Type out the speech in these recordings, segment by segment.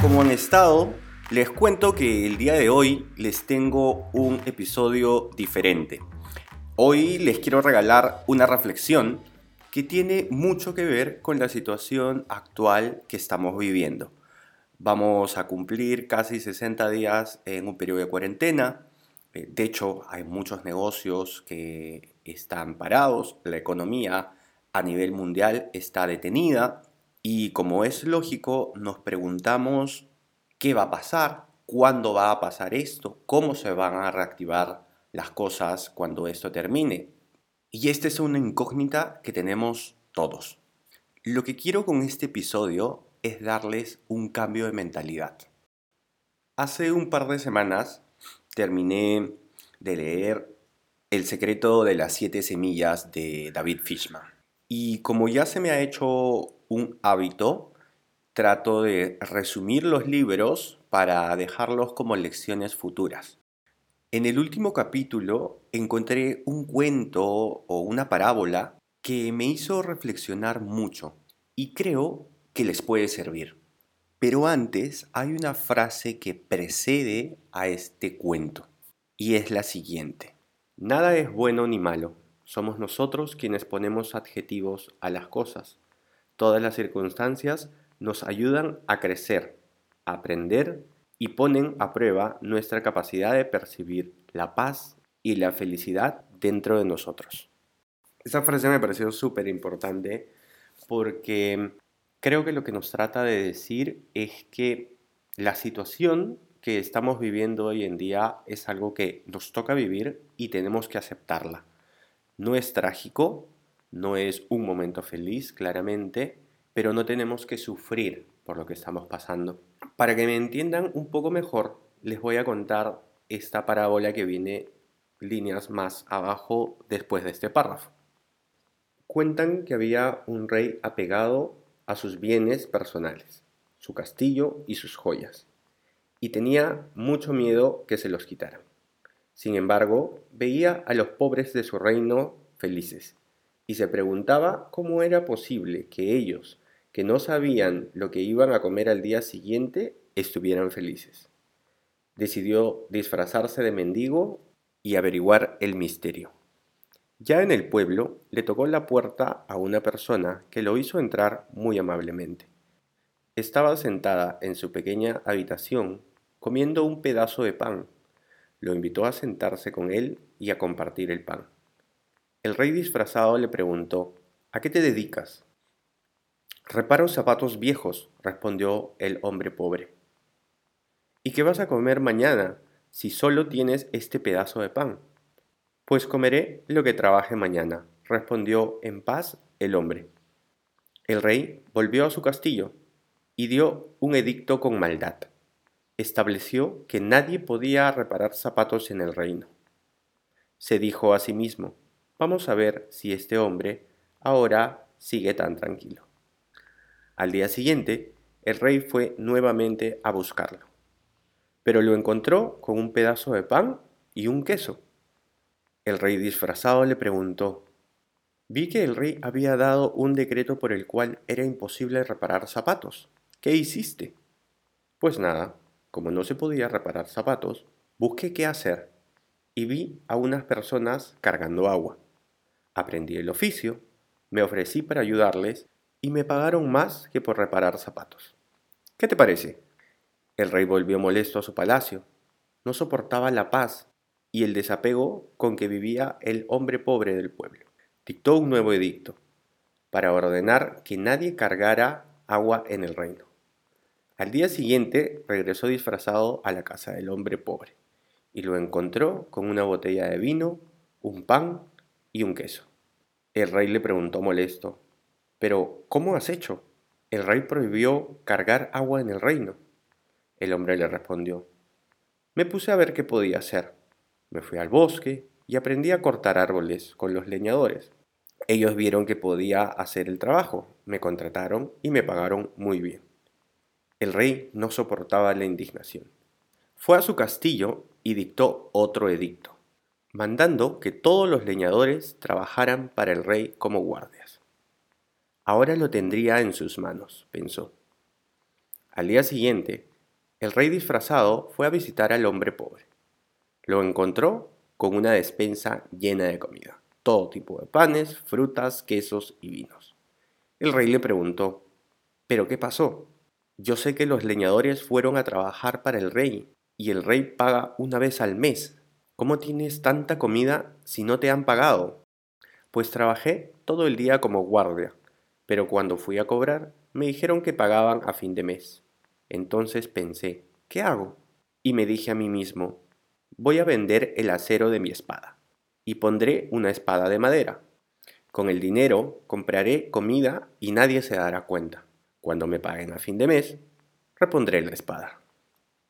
¿Cómo han estado? Les cuento que el día de hoy les tengo un episodio diferente. Hoy les quiero regalar una reflexión que tiene mucho que ver con la situación actual que estamos viviendo. Vamos a cumplir casi 60 días en un periodo de cuarentena. Eh, de hecho, hay muchos negocios que están parados, la economía a nivel mundial está detenida y como es lógico, nos preguntamos qué va a pasar, cuándo va a pasar esto, cómo se van a reactivar las cosas cuando esto termine. Y esta es una incógnita que tenemos todos. Lo que quiero con este episodio es darles un cambio de mentalidad. Hace un par de semanas terminé de leer El secreto de las siete semillas de David Fishman. Y como ya se me ha hecho un hábito, trato de resumir los libros para dejarlos como lecciones futuras. En el último capítulo encontré un cuento o una parábola que me hizo reflexionar mucho y creo que les puede servir. Pero antes hay una frase que precede a este cuento y es la siguiente. Nada es bueno ni malo, somos nosotros quienes ponemos adjetivos a las cosas. Todas las circunstancias nos ayudan a crecer, a aprender y ponen a prueba nuestra capacidad de percibir la paz y la felicidad dentro de nosotros. Esa frase me pareció súper importante porque creo que lo que nos trata de decir es que la situación que estamos viviendo hoy en día es algo que nos toca vivir y tenemos que aceptarla. No es trágico, no es un momento feliz, claramente, pero no tenemos que sufrir por lo que estamos pasando. Para que me entiendan un poco mejor, les voy a contar esta parábola que viene líneas más abajo después de este párrafo. Cuentan que había un rey apegado a sus bienes personales, su castillo y sus joyas, y tenía mucho miedo que se los quitaran. Sin embargo, veía a los pobres de su reino felices y se preguntaba cómo era posible que ellos, que no sabían lo que iban a comer al día siguiente, estuvieran felices. Decidió disfrazarse de mendigo y averiguar el misterio. Ya en el pueblo le tocó la puerta a una persona que lo hizo entrar muy amablemente. Estaba sentada en su pequeña habitación comiendo un pedazo de pan. Lo invitó a sentarse con él y a compartir el pan. El rey disfrazado le preguntó, ¿A qué te dedicas? Reparo zapatos viejos, respondió el hombre pobre. ¿Y qué vas a comer mañana si solo tienes este pedazo de pan? Pues comeré lo que trabaje mañana, respondió en paz el hombre. El rey volvió a su castillo y dio un edicto con maldad. Estableció que nadie podía reparar zapatos en el reino. Se dijo a sí mismo, Vamos a ver si este hombre ahora sigue tan tranquilo. Al día siguiente, el rey fue nuevamente a buscarlo, pero lo encontró con un pedazo de pan y un queso. El rey disfrazado le preguntó, Vi que el rey había dado un decreto por el cual era imposible reparar zapatos. ¿Qué hiciste? Pues nada, como no se podía reparar zapatos, busqué qué hacer y vi a unas personas cargando agua. Aprendí el oficio, me ofrecí para ayudarles y me pagaron más que por reparar zapatos. ¿Qué te parece? El rey volvió molesto a su palacio. No soportaba la paz y el desapego con que vivía el hombre pobre del pueblo. Dictó un nuevo edicto para ordenar que nadie cargara agua en el reino. Al día siguiente regresó disfrazado a la casa del hombre pobre y lo encontró con una botella de vino, un pan y un queso. El rey le preguntó molesto, Pero, ¿cómo has hecho? El rey prohibió cargar agua en el reino. El hombre le respondió, me puse a ver qué podía hacer. Me fui al bosque y aprendí a cortar árboles con los leñadores. Ellos vieron que podía hacer el trabajo, me contrataron y me pagaron muy bien. El rey no soportaba la indignación. Fue a su castillo y dictó otro edicto, mandando que todos los leñadores trabajaran para el rey como guardias. Ahora lo tendría en sus manos, pensó. Al día siguiente, el rey disfrazado fue a visitar al hombre pobre. Lo encontró con una despensa llena de comida, todo tipo de panes, frutas, quesos y vinos. El rey le preguntó, ¿pero qué pasó? Yo sé que los leñadores fueron a trabajar para el rey y el rey paga una vez al mes. ¿Cómo tienes tanta comida si no te han pagado? Pues trabajé todo el día como guardia, pero cuando fui a cobrar me dijeron que pagaban a fin de mes. Entonces pensé, ¿qué hago? Y me dije a mí mismo, voy a vender el acero de mi espada y pondré una espada de madera. Con el dinero compraré comida y nadie se dará cuenta. Cuando me paguen a fin de mes, repondré la espada.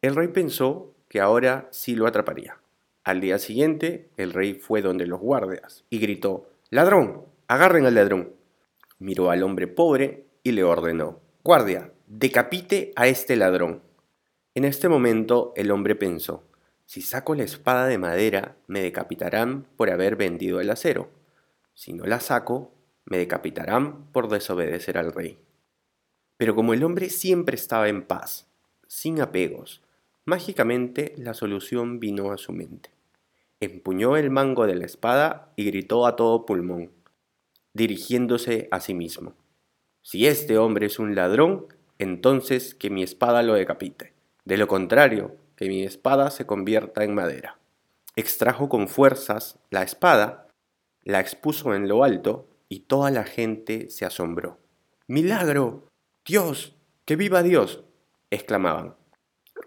El rey pensó que ahora sí lo atraparía. Al día siguiente, el rey fue donde los guardias y gritó, Ladrón, agarren al ladrón. Miró al hombre pobre y le ordenó, Guardia, decapite a este ladrón. En este momento el hombre pensó, si saco la espada de madera, me decapitarán por haber vendido el acero. Si no la saco, me decapitarán por desobedecer al rey. Pero como el hombre siempre estaba en paz, sin apegos, mágicamente la solución vino a su mente. Empuñó el mango de la espada y gritó a todo pulmón, dirigiéndose a sí mismo. Si este hombre es un ladrón, entonces que mi espada lo decapite. De lo contrario, que mi espada se convierta en madera. Extrajo con fuerzas la espada, la expuso en lo alto y toda la gente se asombró. ¡Milagro! ¡Dios! ¡Que viva Dios! exclamaban.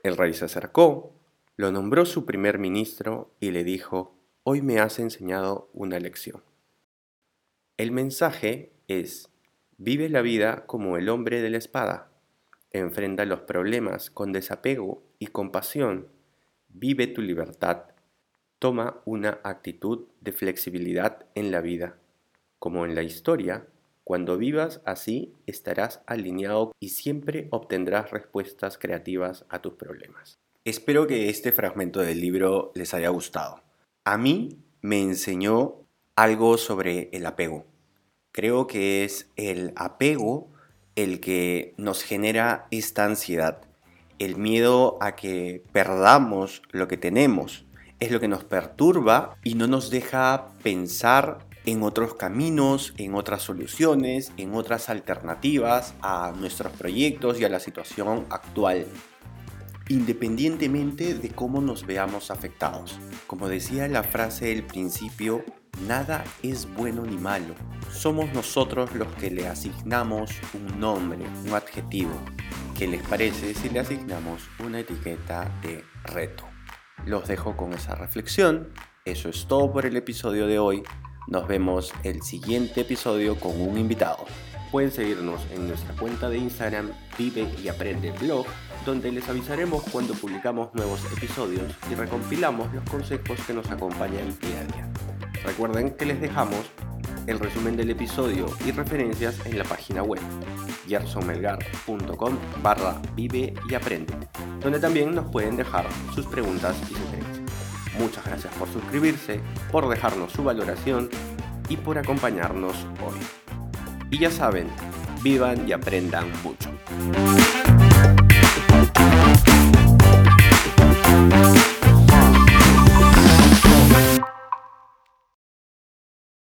El rey se acercó, lo nombró su primer ministro y le dijo, hoy me has enseñado una lección. El mensaje es, vive la vida como el hombre de la espada Enfrenta los problemas con desapego y compasión. Vive tu libertad. Toma una actitud de flexibilidad en la vida. Como en la historia, cuando vivas así estarás alineado y siempre obtendrás respuestas creativas a tus problemas. Espero que este fragmento del libro les haya gustado. A mí me enseñó algo sobre el apego. Creo que es el apego el que nos genera esta ansiedad. El miedo a que perdamos lo que tenemos es lo que nos perturba y no nos deja pensar en otros caminos, en otras soluciones, en otras alternativas a nuestros proyectos y a la situación actual, independientemente de cómo nos veamos afectados. Como decía la frase del principio, Nada es bueno ni malo. Somos nosotros los que le asignamos un nombre, un adjetivo. ¿Qué les parece si le asignamos una etiqueta de reto? Los dejo con esa reflexión. Eso es todo por el episodio de hoy. Nos vemos el siguiente episodio con un invitado. Pueden seguirnos en nuestra cuenta de Instagram Vive y Aprende Blog, donde les avisaremos cuando publicamos nuevos episodios y recompilamos los consejos que nos acompañan día a día. Recuerden que les dejamos el resumen del episodio y referencias en la página web gersonmelgar.com barra vive y aprende, donde también nos pueden dejar sus preguntas y sugerencias. Muchas gracias por suscribirse, por dejarnos su valoración y por acompañarnos hoy. Y ya saben, vivan y aprendan mucho.